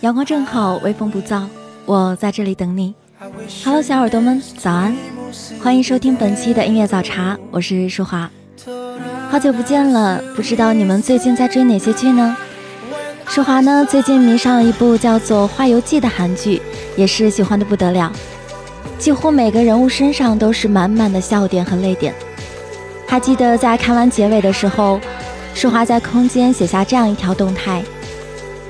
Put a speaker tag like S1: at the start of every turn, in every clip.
S1: 阳光正好，微风不燥，我在这里等你。Hello，小耳朵们，早安！欢迎收听本期的音乐早茶，我是舒华。好久不见了，不知道你们最近在追哪些剧呢？舒华呢，最近迷上了一部叫做《花游记》的韩剧，也是喜欢的不得了。几乎每个人物身上都是满满的笑点和泪点。还记得在看完结尾的时候，舒华在空间写下这样一条动态：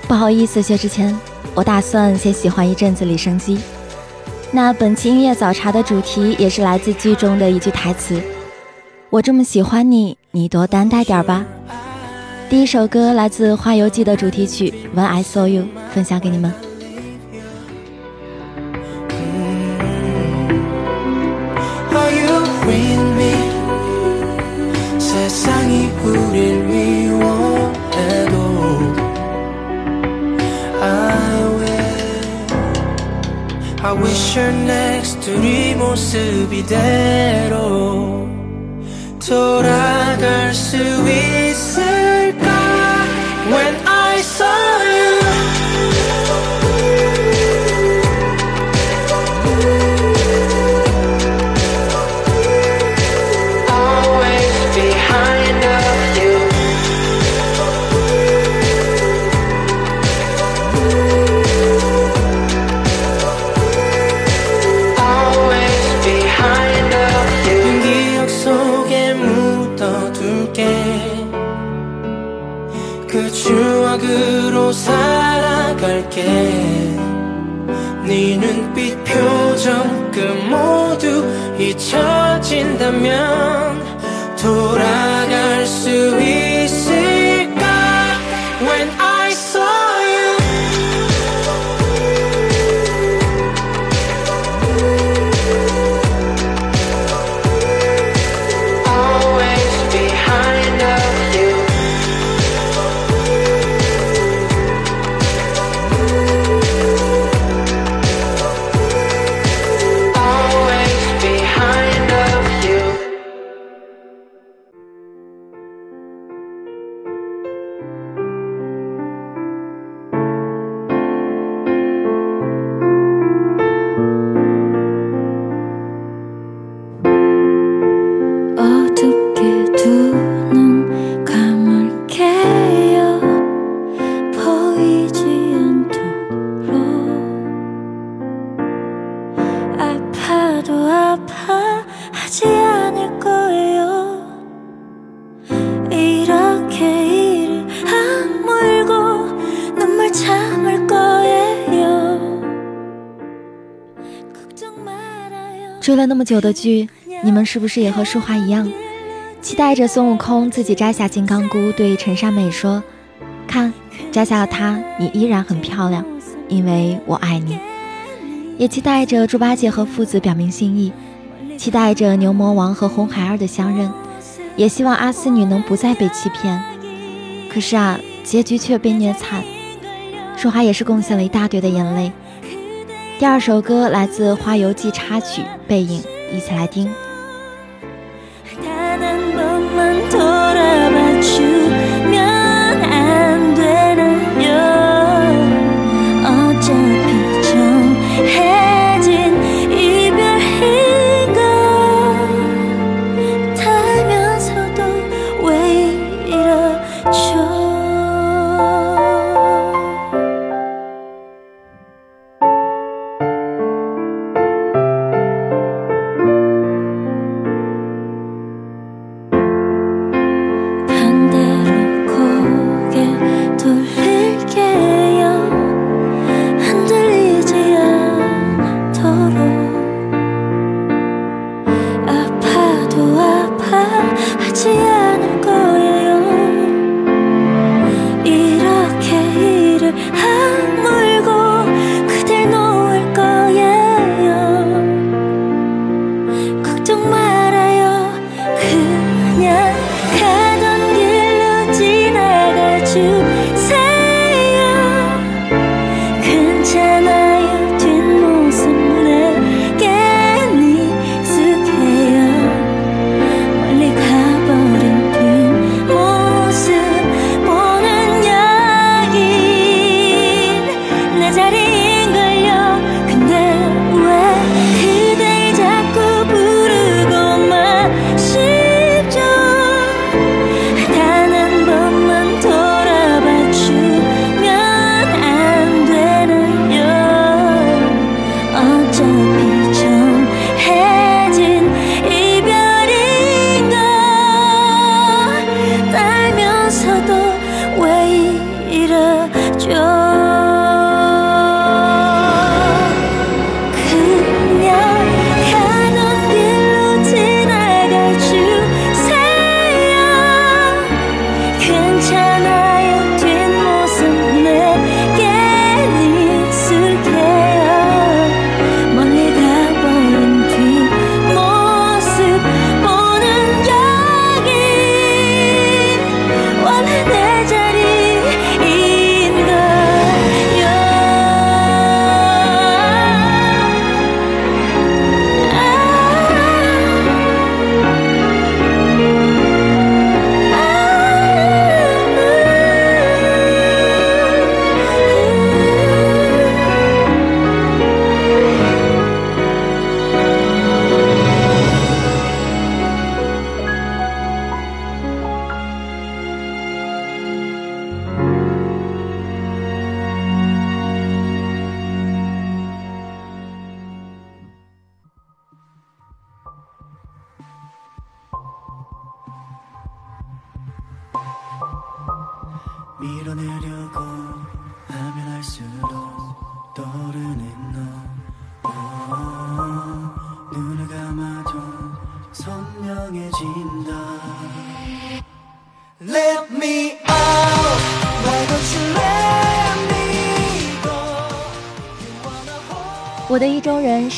S1: 不好意思，薛之谦，我打算先喜欢一阵子李生基。那本期音乐早茶的主题也是来自剧中的一句台词。我这么喜欢你，你多担待点吧。第一首歌来自《花游记》的主题曲《When I Saw You》，分享给你们。
S2: told us to be
S1: 追了那这么久的剧，你们是不是也和舒华一样，期待着孙悟空自己摘下金刚箍，对陈善美说：“看，摘下了它，你依然很漂亮，因为我爱你。”也期待着猪八戒和父子表明心意，期待着牛魔王和红孩儿的相认，也希望阿四女能不再被欺骗。可是啊，结局却被虐惨，舒华也是贡献了一大堆的眼泪。
S3: 第二首歌来自《花游记》插曲《背影》，一起来听。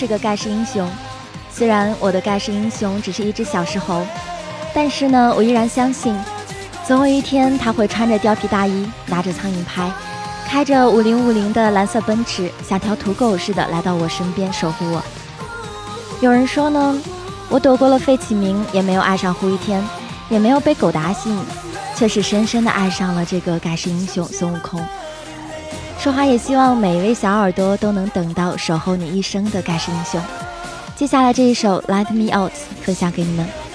S3: 是个盖世英雄，虽然我的盖世英雄只是一只小石猴，但是呢，我依然相信，总有一天他会穿着貂皮大衣，拿着苍蝇拍，开着五零五零的蓝色奔驰，像条土狗似的来到我身边守护我。有人说呢，我躲过了费启鸣，也没有爱上胡一天，也没有被狗达吸引，却是深深的爱上了这个盖世英雄孙悟空。说话也希望每一位小耳朵都能等到守候你一生的盖世英雄。接下来这一首《Let Me Out》分享给你们。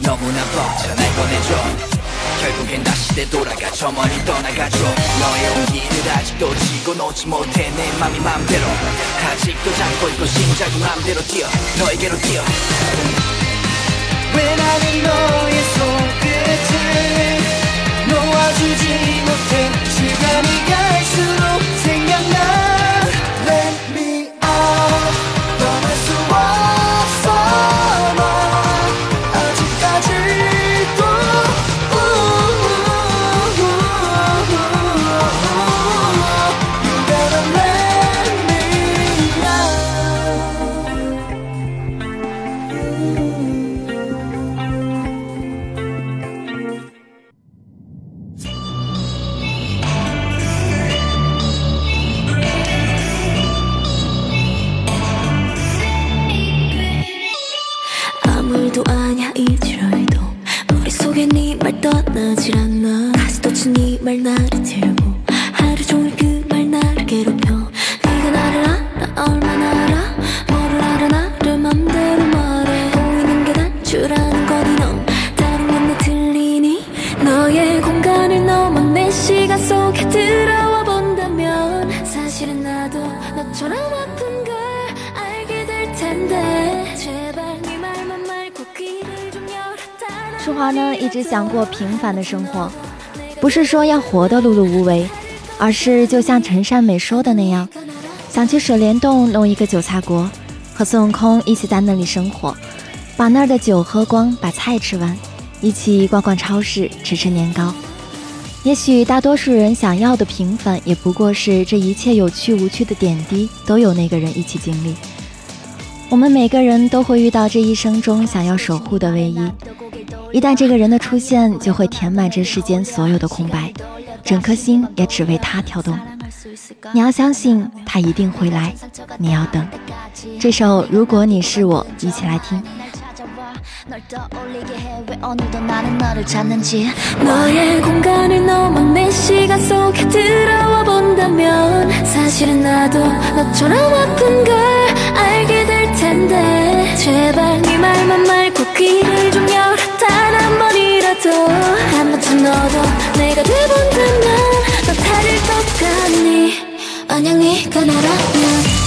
S2: 너무나 벅차 날 꺼내줘. 결국엔 다시 되돌아가 저 멀리 떠나가죠 너의 온기를 아직도 지고 놓지 못해 내 맘이 맘대로. 아직도 잡고 있고 심장이 맘대로 뛰어 너에게로 뛰어. 왜 나는 너의 손끝을 놓아주지 못해. 시간이 갈수록 생각나
S3: 일도 아냐 이지랄도. 머릿속에 네 말 떠나질 않아. 가슴 돋친 네말 나를 들고
S1: 只，想过平凡的生活，不是说要活得碌碌无为，而是就像陈善美说的那样，想去水帘洞弄一个韭菜国，和孙悟空一起在那里生活，把那儿的酒喝光，把菜吃完，一起逛逛超市，吃吃年糕。也许大多数人想要的平凡，也不过是这一切有趣无趣的点滴都有那个人一起经历。我们每个人都会遇到这一生中想要守护的唯一，一旦这个人的出现，就会填满这世间所有的空白，整颗心也只为他跳动。你要相信他一定会来，你要等。这首《如果你是我》，一起来听。
S4: 널 떠올리게 해왜 오늘도 나는 너를 찾는지
S3: 너의 공간을 넘어 내 시간 속에 들어와 본다면 사실은 나도 너처럼 아픈 걸 알게 될 텐데 제발 네 말만 말고 귀를 좀 열어 단 한 번이라도 한 번쯤 너도 내가 돼본다면 넌 다를 것 같니? 만약 네가 나라면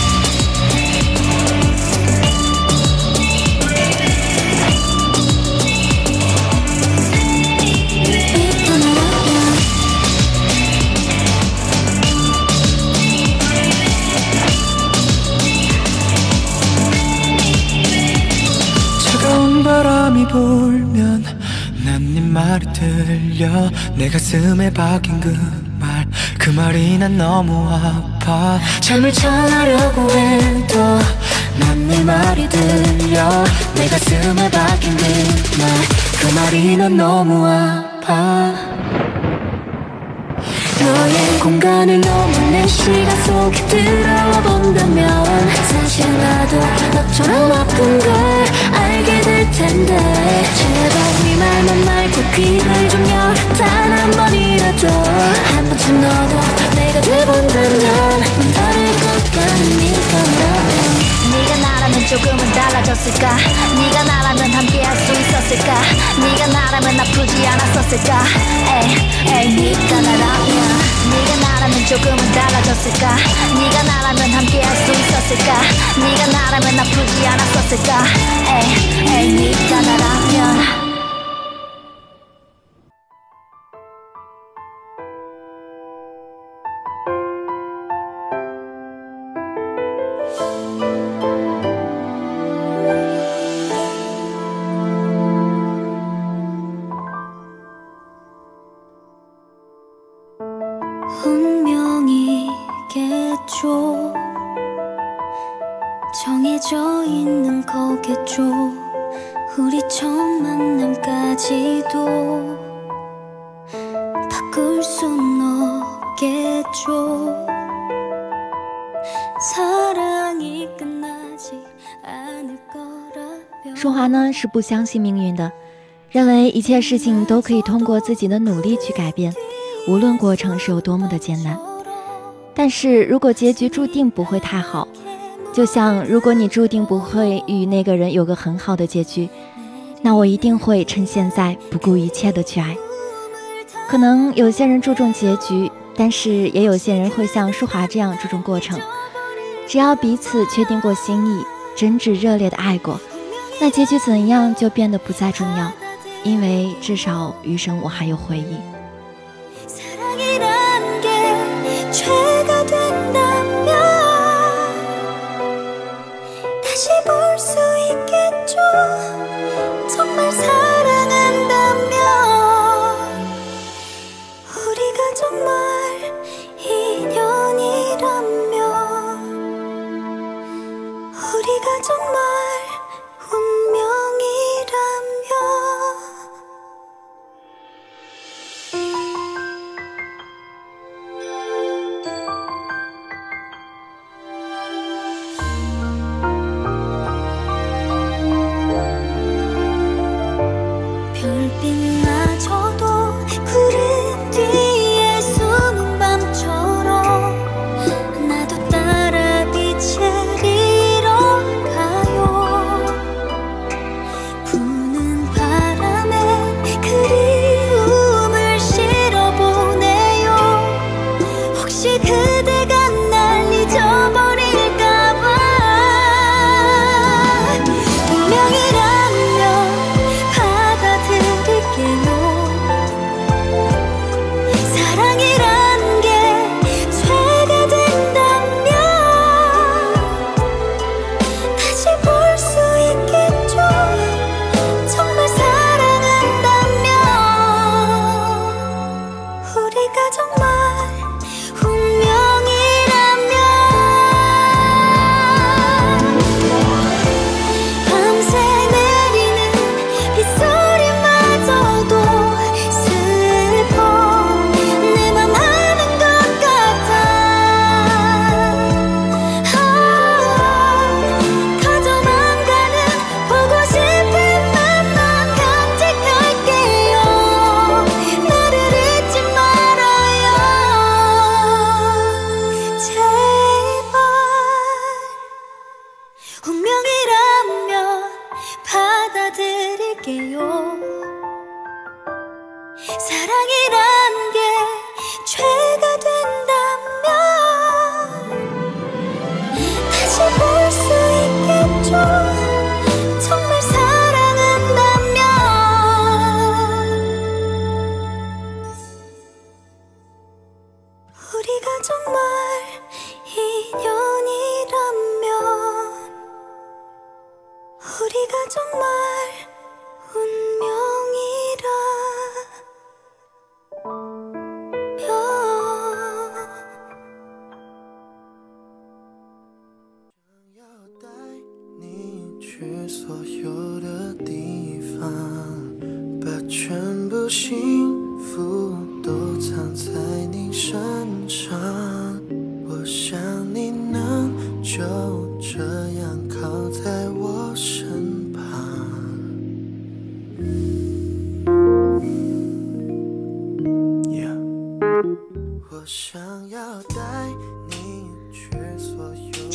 S2: 바람이 네 말이 들려. 내 가슴에 박힌 그 말. 그 말이 난 너무 아파.
S3: 잠을 청하려고 해도
S2: 난 네 말이 들려. 내 가슴에 박힌 그 말. 그 말이 난 너무 아파
S3: 너의 공간을 넘어 내 시간 속에 들어와 본다면 사실 나도 너처럼 아픈 걸 알게 될 텐데. 제발 네 말만 말고 귀를 좀 열어 단한 번이라도 한 번쯤 너도 내가 돼본다면 넌 다를 것 네가 나라면
S4: 네가 나라면 조금은 달라졌을까? 네가 나라면 함께할 수 있었을까? 네가 나라면 아프지 않았었을까? 에이 에이 네가 나라면. 네가 나라면 조금은 달라졌을까? 네가 나라면 함께할 수 있었을까? 네가 나라면 아프지 않았었을까? 에이 에이 네가
S3: 나라면
S1: 是不相信命运的，认为一切事情都可以通过自己的努力去改变，无论过程是有多么的艰难。但是如果结局注定不会太好，就像如果你注定不会与那个人有个很好的结局，
S3: 那我一定会趁现在不顾一切的去爱。可能有些人注重结局，但是也有些人会像舒华这样注重过程。只要彼此确定过心意，真挚热烈的爱过，那结局怎样就变得不再重要，因为至少余生我还有回忆。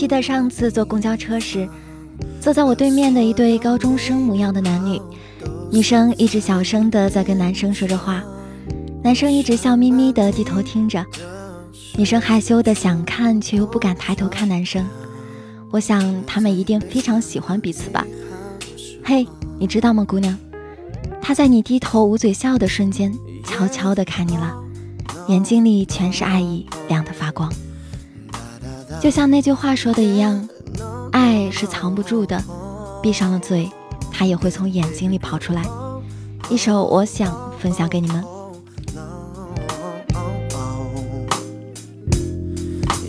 S3: 记得上次坐公交车时，坐在我对面的一对高中生模样的男女，女生一直小声的在跟男生说着话，男生一直笑眯眯的低头听着，女生害羞的想看却又不敢抬头看男生。我想他们一定非常喜欢彼此吧。嘿，你知道吗，姑娘？他在你低头捂嘴笑的瞬间，悄悄的看你了，眼睛里全是爱意，亮得发光。就像那句话说的一样，爱是藏不住的，闭上了嘴，它也会从眼睛里跑出来。一首《我想》分享给你们。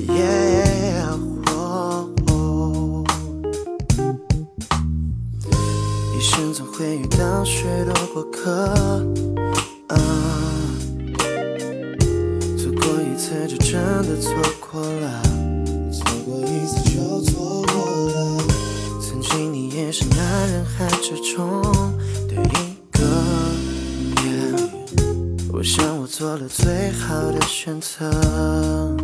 S5: Yeah, oh, oh 一生总会遇到许多过客，错过一次就真的错过了，做了最好的选择。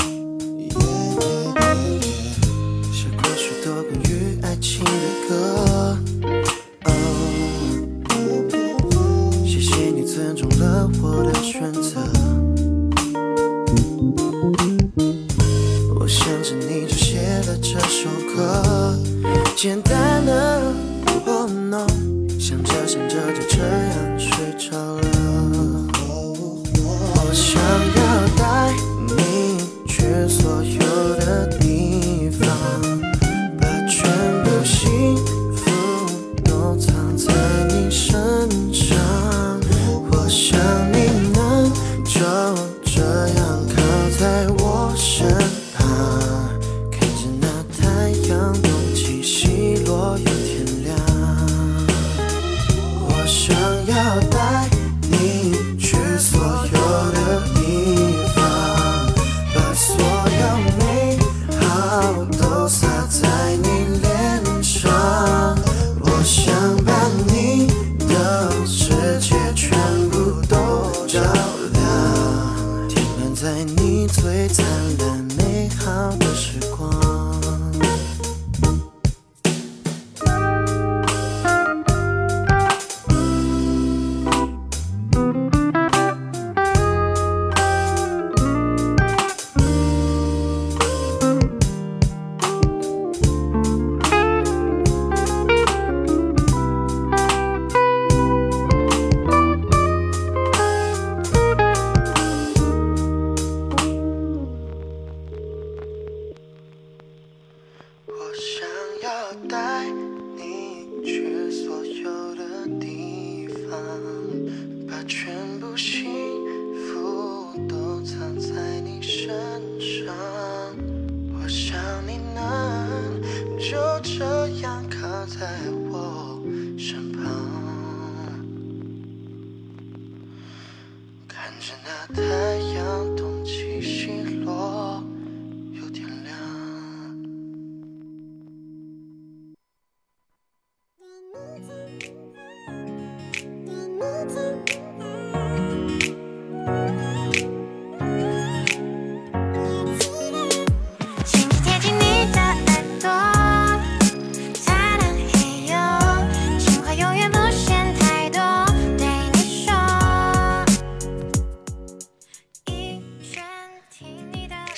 S5: show.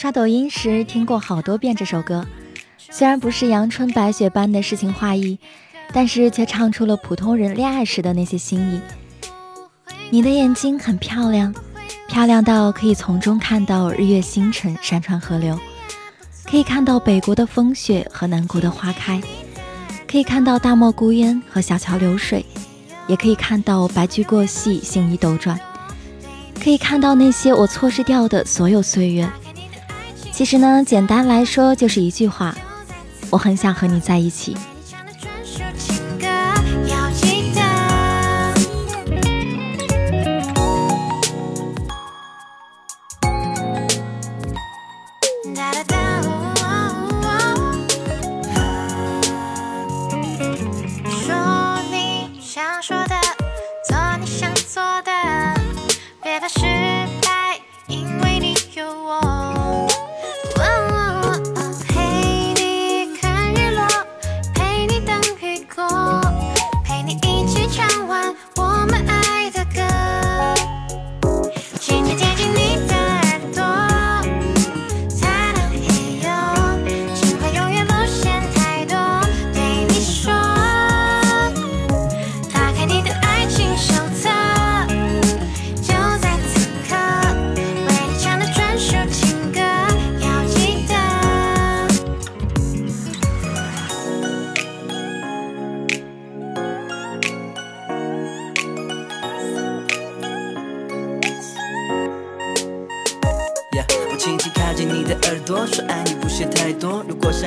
S1: 刷抖音时听过好多遍这首歌，虽然不是阳春白雪般的诗情画意，但是却唱出了普通人恋爱时的那些心意。你的眼睛很漂亮，漂亮到可以从中看到日月星辰、山川河流，可以看到北国的风雪和南国的花开，可以看到大漠孤烟和小桥流水，也可以看到白驹过隙、星移斗转。可以看到那些我错失掉的所有岁月。其实呢，简单来说就是一句话：我很想和你在一起。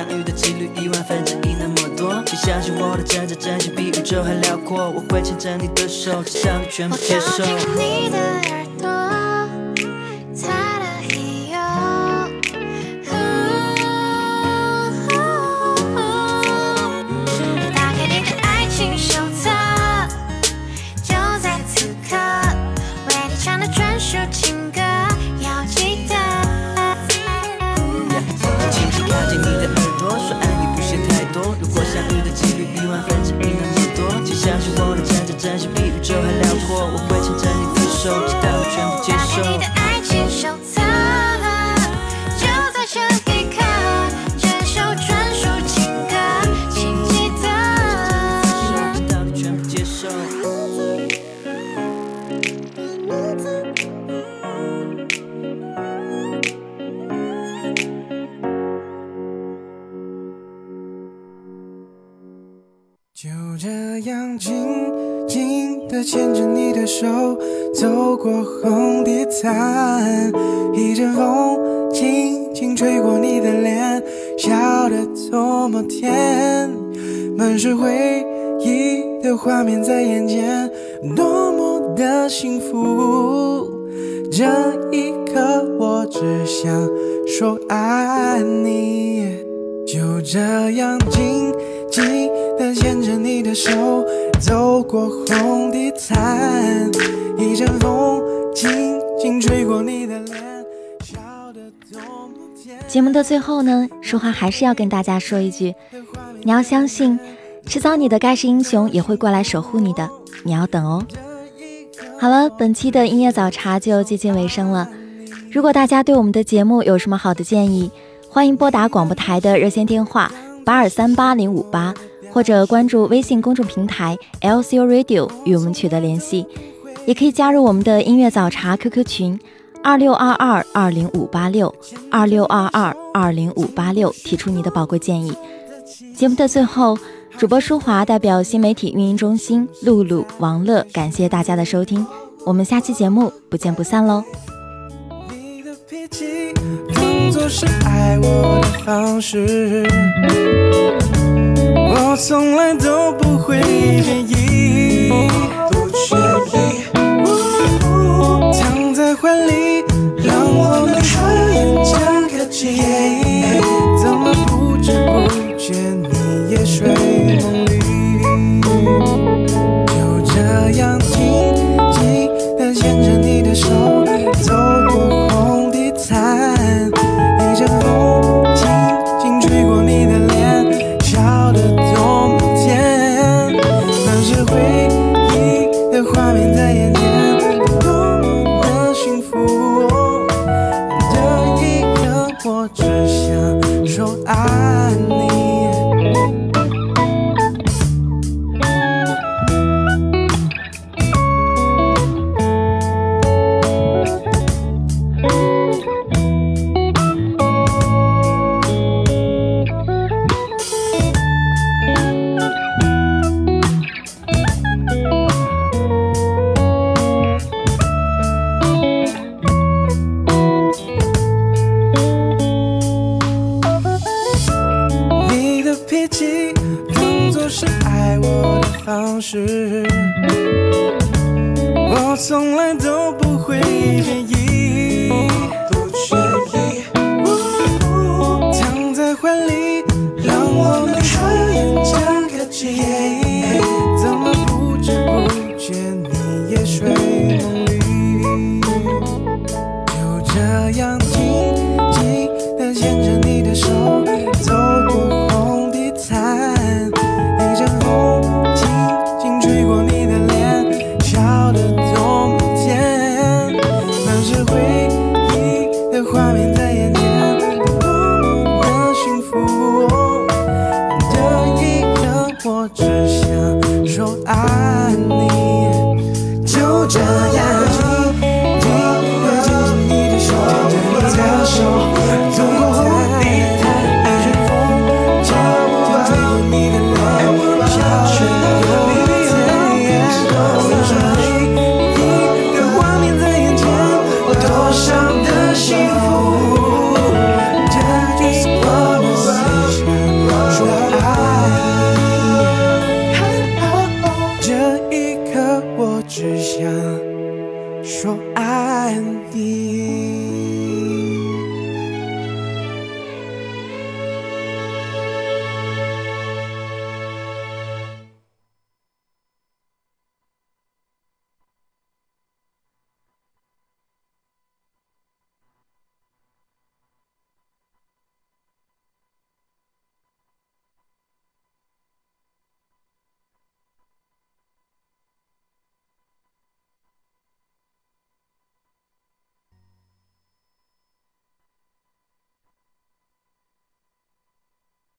S2: 相遇的几率亿万分之一那么多，请相信我的真真真心比宇宙还辽阔，我会牵着你的手，只想你全部接受。
S6: 牵着你的手，走过红地毯，一阵风轻轻吹过你的脸，笑得多么甜，满是回忆的画面在眼前，多么的幸福。这一刻，我只想说爱你，就这样静静牵着你的手。走过红地毯，一阵风轻轻吹过你的脸。
S1: 节目的最后呢，淑华还是要跟大家说一句：你要相信，迟早你的盖世英雄也会过来守护你的，你要等哦。好了，本期的音乐早茶就接近尾声了。如果大家对我们的节目有什么好的建议，欢迎拨打广播台的热线电话八二三八零五八。或者关注微信公众平台 LCU Radio 与我们取得联系，也可以加入我们的音乐早茶 QQ 群二六二二二零五八六二六二二二零五八六，提出你的宝贵建议。节目的最后，主播舒华代表新媒体运营中心露露、王乐，感谢大家的收听，我们下期节目不见不散喽。
S6: 做是爱我的方式我从来都不会介意，不介意，躺在怀里，让我们还眼讲个我从来都不会